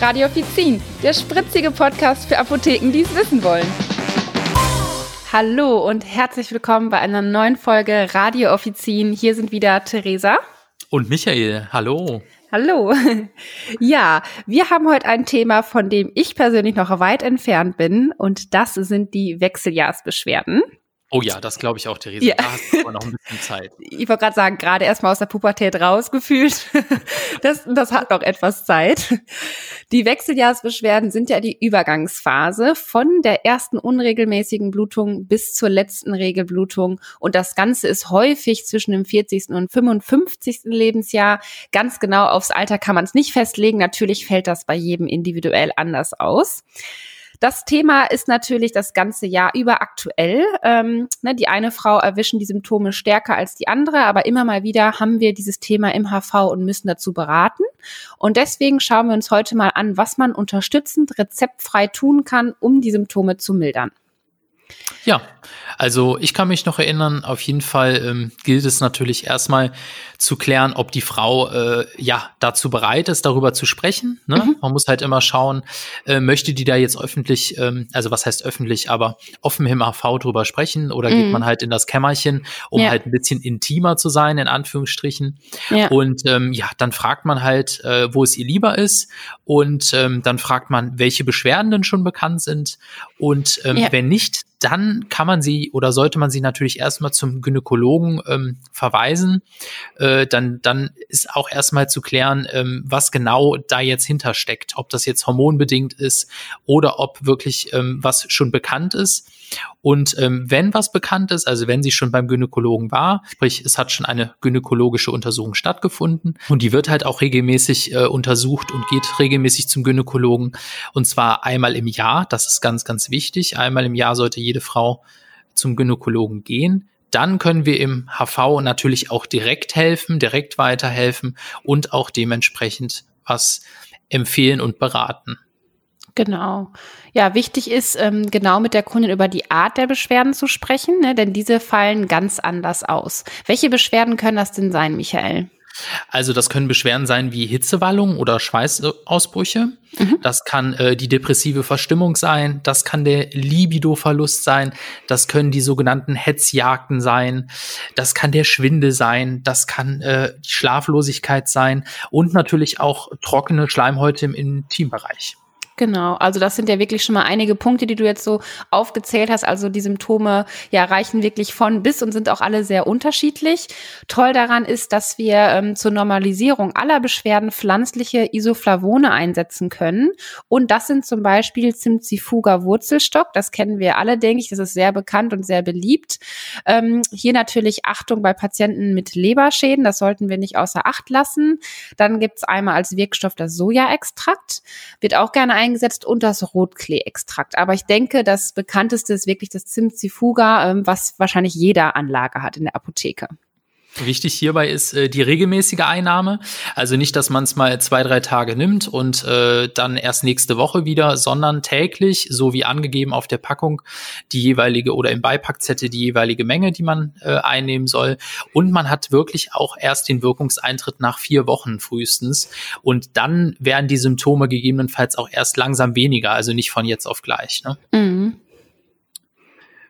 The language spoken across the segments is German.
Radiofizin, der spritzige Podcast für Apotheken, die es wissen wollen. Hallo und herzlich willkommen bei einer neuen Folge Radio Offizin. Hier sind wieder Theresa. Und Michael. Hallo. Hallo. Ja, wir haben heute ein Thema, von dem ich persönlich noch weit entfernt bin. Und das sind die Wechseljahrsbeschwerden. Oh ja, das glaube ich auch, Theresa. Ja. Da hast du aber noch ein bisschen Zeit. Ich wollte gerade sagen, gerade erstmal aus der Pubertät rausgefühlt. Das, das hat noch etwas Zeit. Die Wechseljahrsbeschwerden sind ja die Übergangsphase von der ersten unregelmäßigen Blutung bis zur letzten Regelblutung. Und das Ganze ist häufig zwischen dem 40. und 55. Lebensjahr. Ganz genau aufs Alter kann man es nicht festlegen. Natürlich fällt das bei jedem individuell anders aus. Das Thema ist natürlich das ganze Jahr über aktuell. Ähm, ne, die eine Frau erwischen die Symptome stärker als die andere, aber immer mal wieder haben wir dieses Thema im HV und müssen dazu beraten. Und deswegen schauen wir uns heute mal an, was man unterstützend rezeptfrei tun kann, um die Symptome zu mildern. Ja, also ich kann mich noch erinnern, auf jeden Fall ähm, gilt es natürlich erstmal zu klären, ob die Frau äh, ja dazu bereit ist, darüber zu sprechen. Ne? Mhm. Man muss halt immer schauen, äh, möchte die da jetzt öffentlich, ähm, also was heißt öffentlich, aber offen im AV drüber sprechen oder mhm. geht man halt in das Kämmerchen, um ja. halt ein bisschen intimer zu sein, in Anführungsstrichen. Ja. Und ähm, ja, dann fragt man halt, äh, wo es ihr lieber ist und ähm, dann fragt man, welche Beschwerden denn schon bekannt sind und ähm, ja. wenn nicht, dann kann man sie oder sollte man sie natürlich erstmal zum Gynäkologen ähm, verweisen. Äh, dann, dann ist auch erstmal zu klären, ähm, was genau da jetzt hintersteckt. Ob das jetzt hormonbedingt ist oder ob wirklich ähm, was schon bekannt ist. Und ähm, wenn was bekannt ist, also wenn sie schon beim Gynäkologen war, sprich es hat schon eine gynäkologische Untersuchung stattgefunden und die wird halt auch regelmäßig äh, untersucht und geht regelmäßig zum Gynäkologen und zwar einmal im Jahr, das ist ganz, ganz wichtig. Einmal im Jahr sollte jede Frau zum Gynäkologen gehen. Dann können wir im HV natürlich auch direkt helfen, direkt weiterhelfen und auch dementsprechend was empfehlen und beraten. Genau. Ja, wichtig ist, ähm, genau mit der Kundin über die Art der Beschwerden zu sprechen, ne, denn diese fallen ganz anders aus. Welche Beschwerden können das denn sein, Michael? Also das können Beschwerden sein wie Hitzewallungen oder Schweißausbrüche. Mhm. Das kann äh, die depressive Verstimmung sein. Das kann der Libidoverlust sein. Das können die sogenannten Hetzjagden sein. Das kann der Schwindel sein. Das kann äh, die Schlaflosigkeit sein und natürlich auch trockene Schleimhäute im Intimbereich. Genau, also das sind ja wirklich schon mal einige Punkte, die du jetzt so aufgezählt hast. Also die Symptome ja reichen wirklich von bis und sind auch alle sehr unterschiedlich. Toll daran ist, dass wir ähm, zur Normalisierung aller Beschwerden pflanzliche Isoflavone einsetzen können. Und das sind zum Beispiel Zimzifuga Wurzelstock. Das kennen wir alle, denke ich. Das ist sehr bekannt und sehr beliebt. Ähm, hier natürlich Achtung bei Patienten mit Leberschäden. Das sollten wir nicht außer Acht lassen. Dann gibt's einmal als Wirkstoff das Sojaextrakt. Wird auch gerne eingesetzt und das Rotklee-Extrakt. Aber ich denke, das bekannteste ist wirklich das Zimtzifuga, ähm, was wahrscheinlich jeder Anlage hat in der Apotheke. Wichtig hierbei ist äh, die regelmäßige Einnahme. Also nicht, dass man es mal zwei, drei Tage nimmt und äh, dann erst nächste Woche wieder, sondern täglich, so wie angegeben auf der Packung, die jeweilige oder im Beipackzettel die jeweilige Menge, die man äh, einnehmen soll. Und man hat wirklich auch erst den Wirkungseintritt nach vier Wochen frühestens. Und dann werden die Symptome gegebenenfalls auch erst langsam weniger, also nicht von jetzt auf gleich. Ne? Mhm.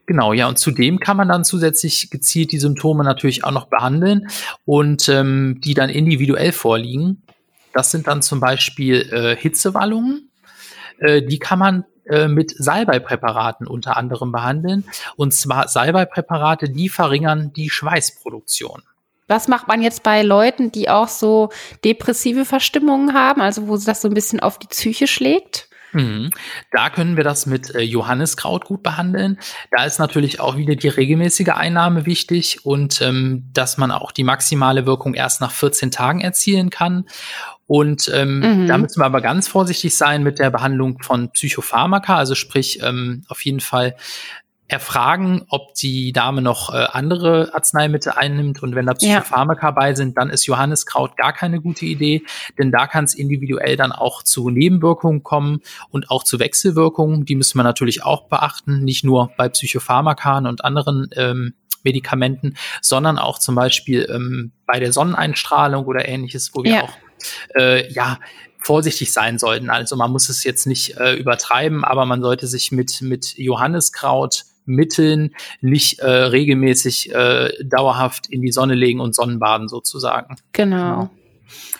Genau, ja, und zudem kann man dann zusätzlich gezielt die Symptome natürlich auch noch behandeln und ähm, die dann individuell vorliegen. Das sind dann zum Beispiel äh, Hitzewallungen. Äh, die kann man äh, mit Salbeipräparaten unter anderem behandeln. Und zwar Salbeipräparate, die verringern die Schweißproduktion. Was macht man jetzt bei Leuten, die auch so depressive Verstimmungen haben, also wo das so ein bisschen auf die Psyche schlägt? Mhm. Da können wir das mit äh, Johanniskraut gut behandeln. Da ist natürlich auch wieder die regelmäßige Einnahme wichtig und ähm, dass man auch die maximale Wirkung erst nach 14 Tagen erzielen kann. Und ähm, mhm. da müssen wir aber ganz vorsichtig sein mit der Behandlung von Psychopharmaka, also sprich ähm, auf jeden Fall erfragen, ob die Dame noch äh, andere Arzneimittel einnimmt und wenn da Psychopharmaka ja. bei sind, dann ist Johanniskraut gar keine gute Idee, denn da kann es individuell dann auch zu Nebenwirkungen kommen und auch zu Wechselwirkungen, die müssen wir natürlich auch beachten, nicht nur bei Psychopharmakan und anderen ähm, Medikamenten, sondern auch zum Beispiel ähm, bei der Sonneneinstrahlung oder ähnliches, wo wir ja. auch äh, ja vorsichtig sein sollten. Also man muss es jetzt nicht äh, übertreiben, aber man sollte sich mit, mit Johanniskraut Mitteln nicht äh, regelmäßig äh, dauerhaft in die Sonne legen und Sonnenbaden sozusagen. Genau.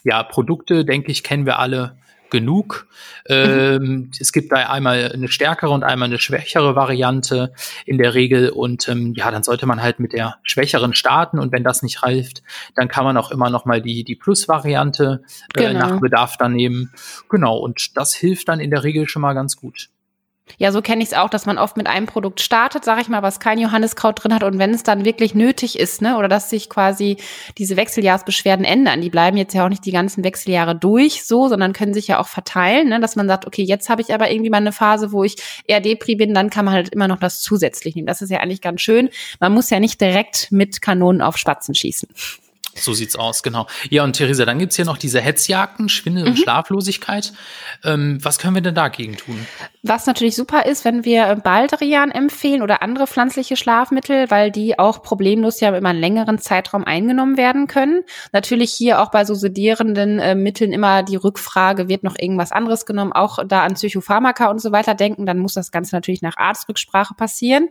Ja, Produkte, denke ich, kennen wir alle genug. Ähm, es gibt da einmal eine stärkere und einmal eine schwächere Variante in der Regel. Und ähm, ja, dann sollte man halt mit der schwächeren starten. Und wenn das nicht reicht, dann kann man auch immer noch mal die, die Plus-Variante äh, genau. nach Bedarf dann nehmen. Genau, und das hilft dann in der Regel schon mal ganz gut. Ja, so kenne ich es auch, dass man oft mit einem Produkt startet, sage ich mal, was kein Johanniskraut drin hat und wenn es dann wirklich nötig ist, ne, oder dass sich quasi diese Wechseljahrsbeschwerden ändern, die bleiben jetzt ja auch nicht die ganzen Wechseljahre durch so, sondern können sich ja auch verteilen, ne, dass man sagt, okay, jetzt habe ich aber irgendwie mal eine Phase, wo ich eher Depri bin, dann kann man halt immer noch das zusätzlich nehmen. Das ist ja eigentlich ganz schön. Man muss ja nicht direkt mit Kanonen auf Spatzen schießen. So sieht's aus, genau. Ja, und Theresa, dann gibt's hier noch diese Hetzjagden, Schwindel mhm. und Schlaflosigkeit. Ähm, was können wir denn dagegen tun? Was natürlich super ist, wenn wir Baldrian empfehlen oder andere pflanzliche Schlafmittel, weil die auch problemlos ja immer einen längeren Zeitraum eingenommen werden können. Natürlich hier auch bei so sedierenden äh, Mitteln immer die Rückfrage, wird noch irgendwas anderes genommen, auch da an Psychopharmaka und so weiter denken, dann muss das Ganze natürlich nach Arztrücksprache passieren.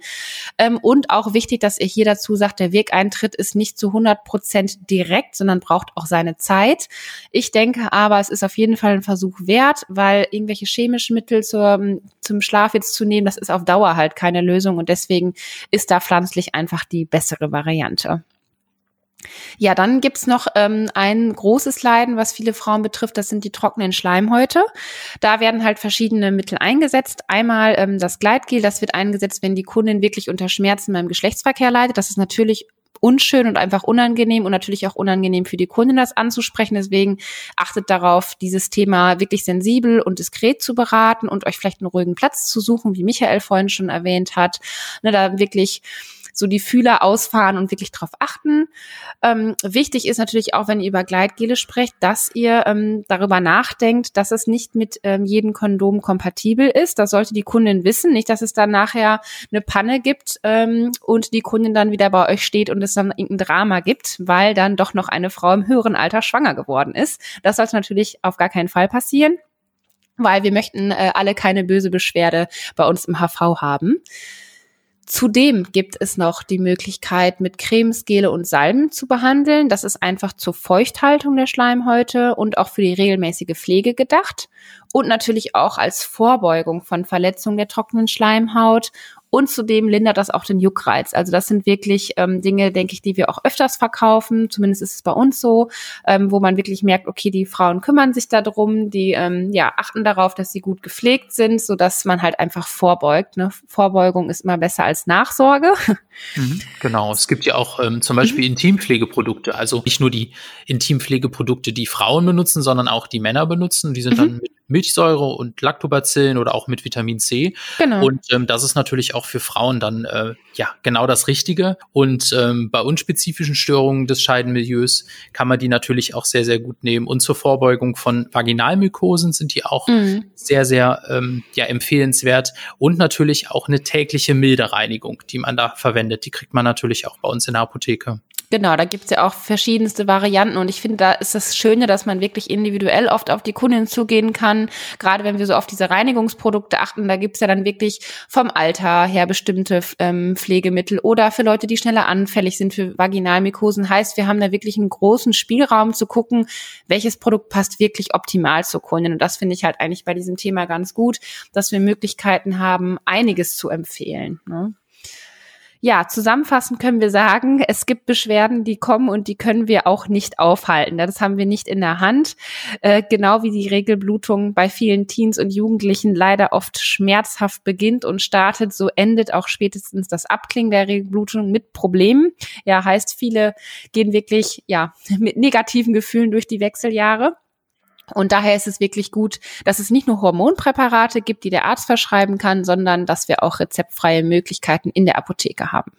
Ähm, und auch wichtig, dass ihr hier dazu sagt, der Wirkeintritt ist nicht zu 100 Prozent direkt, sondern braucht auch seine Zeit. Ich denke aber, es ist auf jeden Fall ein Versuch wert, weil irgendwelche chemischen Mittel zur, zum Schlaf jetzt zu nehmen, das ist auf Dauer halt keine Lösung und deswegen ist da pflanzlich einfach die bessere Variante. Ja, dann gibt's noch ähm, ein großes Leiden, was viele Frauen betrifft, das sind die trockenen Schleimhäute. Da werden halt verschiedene Mittel eingesetzt. Einmal ähm, das Gleitgel, das wird eingesetzt, wenn die Kundin wirklich unter Schmerzen beim Geschlechtsverkehr leidet. Das ist natürlich unschön und einfach unangenehm und natürlich auch unangenehm für die Kunden, das anzusprechen. Deswegen achtet darauf, dieses Thema wirklich sensibel und diskret zu beraten und euch vielleicht einen ruhigen Platz zu suchen, wie Michael vorhin schon erwähnt hat. Ne, da wirklich so die Fühler ausfahren und wirklich drauf achten. Ähm, wichtig ist natürlich auch, wenn ihr über Gleitgele sprecht, dass ihr ähm, darüber nachdenkt, dass es nicht mit ähm, jedem Kondom kompatibel ist. Das sollte die Kundin wissen, nicht, dass es dann nachher eine Panne gibt ähm, und die Kundin dann wieder bei euch steht und es dann irgendein Drama gibt, weil dann doch noch eine Frau im höheren Alter schwanger geworden ist. Das sollte natürlich auf gar keinen Fall passieren weil wir möchten äh, alle keine böse Beschwerde bei uns im HV haben. Zudem gibt es noch die Möglichkeit, mit Cremes, Gele und Salben zu behandeln. Das ist einfach zur Feuchthaltung der Schleimhäute und auch für die regelmäßige Pflege gedacht. Und natürlich auch als Vorbeugung von Verletzungen der trockenen Schleimhaut und zudem lindert das auch den Juckreiz. Also das sind wirklich ähm, Dinge, denke ich, die wir auch öfters verkaufen. Zumindest ist es bei uns so, ähm, wo man wirklich merkt, okay, die Frauen kümmern sich darum, die ähm, ja achten darauf, dass sie gut gepflegt sind, so dass man halt einfach vorbeugt. Ne? Vorbeugung ist immer besser als Nachsorge. Mhm, genau. Es gibt ja auch ähm, zum Beispiel mhm. Intimpflegeprodukte. Also nicht nur die Intimpflegeprodukte, die Frauen benutzen, sondern auch die Männer benutzen. Die sind mhm. dann mit Milchsäure und Lactobacillen oder auch mit Vitamin C. Genau. Und ähm, das ist natürlich auch für Frauen dann äh, ja genau das Richtige. Und ähm, bei unspezifischen Störungen des Scheidenmilieus kann man die natürlich auch sehr, sehr gut nehmen. Und zur Vorbeugung von Vaginalmykosen sind die auch mhm. sehr, sehr ähm, ja, empfehlenswert. Und natürlich auch eine tägliche milde Reinigung, die man da verwendet. Die kriegt man natürlich auch bei uns in der Apotheke. Genau, da gibt's ja auch verschiedenste Varianten und ich finde, da ist das Schöne, dass man wirklich individuell oft auf die Kundin zugehen kann. Gerade wenn wir so auf diese Reinigungsprodukte achten, da gibt's ja dann wirklich vom Alter her bestimmte ähm, Pflegemittel oder für Leute, die schneller anfällig sind für Vaginalmykosen. Heißt, wir haben da wirklich einen großen Spielraum zu gucken, welches Produkt passt wirklich optimal zur Kundin. Und das finde ich halt eigentlich bei diesem Thema ganz gut, dass wir Möglichkeiten haben, einiges zu empfehlen. Ne? Ja, zusammenfassend können wir sagen, es gibt Beschwerden, die kommen und die können wir auch nicht aufhalten. Das haben wir nicht in der Hand. Äh, genau wie die Regelblutung bei vielen Teens und Jugendlichen leider oft schmerzhaft beginnt und startet, so endet auch spätestens das Abklingen der Regelblutung mit Problemen. Ja, heißt, viele gehen wirklich, ja, mit negativen Gefühlen durch die Wechseljahre. Und daher ist es wirklich gut, dass es nicht nur Hormonpräparate gibt, die der Arzt verschreiben kann, sondern dass wir auch rezeptfreie Möglichkeiten in der Apotheke haben.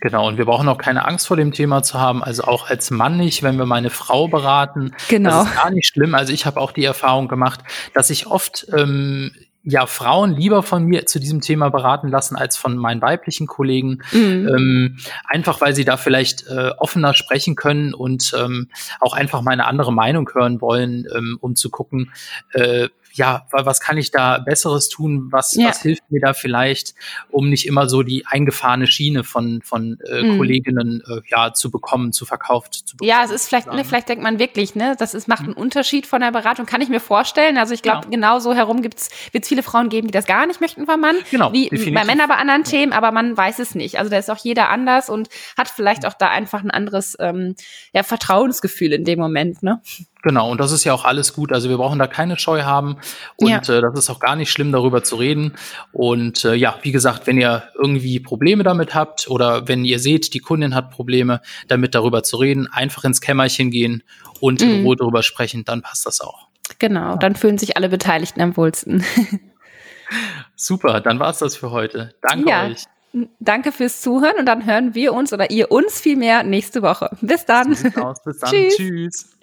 Genau, und wir brauchen auch keine Angst vor dem Thema zu haben. Also auch als Mann nicht, wenn wir meine Frau beraten. Genau. Das ist gar nicht schlimm. Also ich habe auch die Erfahrung gemacht, dass ich oft ähm, ja Frauen lieber von mir zu diesem Thema beraten lassen als von meinen weiblichen Kollegen. Mhm. Ähm, einfach weil sie da vielleicht äh, offener sprechen können und ähm, auch einfach meine andere Meinung hören wollen, ähm, um zu gucken, äh, ja, was kann ich da Besseres tun? Was, ja. was hilft mir da vielleicht, um nicht immer so die eingefahrene Schiene von, von äh, mhm. Kolleginnen äh, ja, zu bekommen, zu verkauft zu bekommen? Ja, es ist vielleicht, ne, vielleicht denkt man wirklich, ne, das ist, macht einen mhm. Unterschied von der Beratung, kann ich mir vorstellen. Also ich glaube, ja. genau so herum gibt's, wird es viele Frauen geben, die das gar nicht möchten vom Mann. Genau. Wie definitiv. bei Männern bei anderen Themen, aber man weiß es nicht. Also da ist auch jeder anders und hat vielleicht auch da einfach ein anderes ähm, ja, Vertrauensgefühl in dem Moment, ne? Genau, und das ist ja auch alles gut. Also wir brauchen da keine Scheu haben und ja. äh, das ist auch gar nicht schlimm, darüber zu reden. Und äh, ja, wie gesagt, wenn ihr irgendwie Probleme damit habt oder wenn ihr seht, die Kundin hat Probleme, damit darüber zu reden, einfach ins Kämmerchen gehen und mhm. in Ruhe darüber sprechen, dann passt das auch. Genau, dann fühlen sich alle Beteiligten am wohlsten. Super, dann war's das für heute. Danke ja. euch. Danke fürs Zuhören und dann hören wir uns oder ihr uns viel mehr nächste Woche. Bis dann. Bis dann. Tschüss. Tschüss.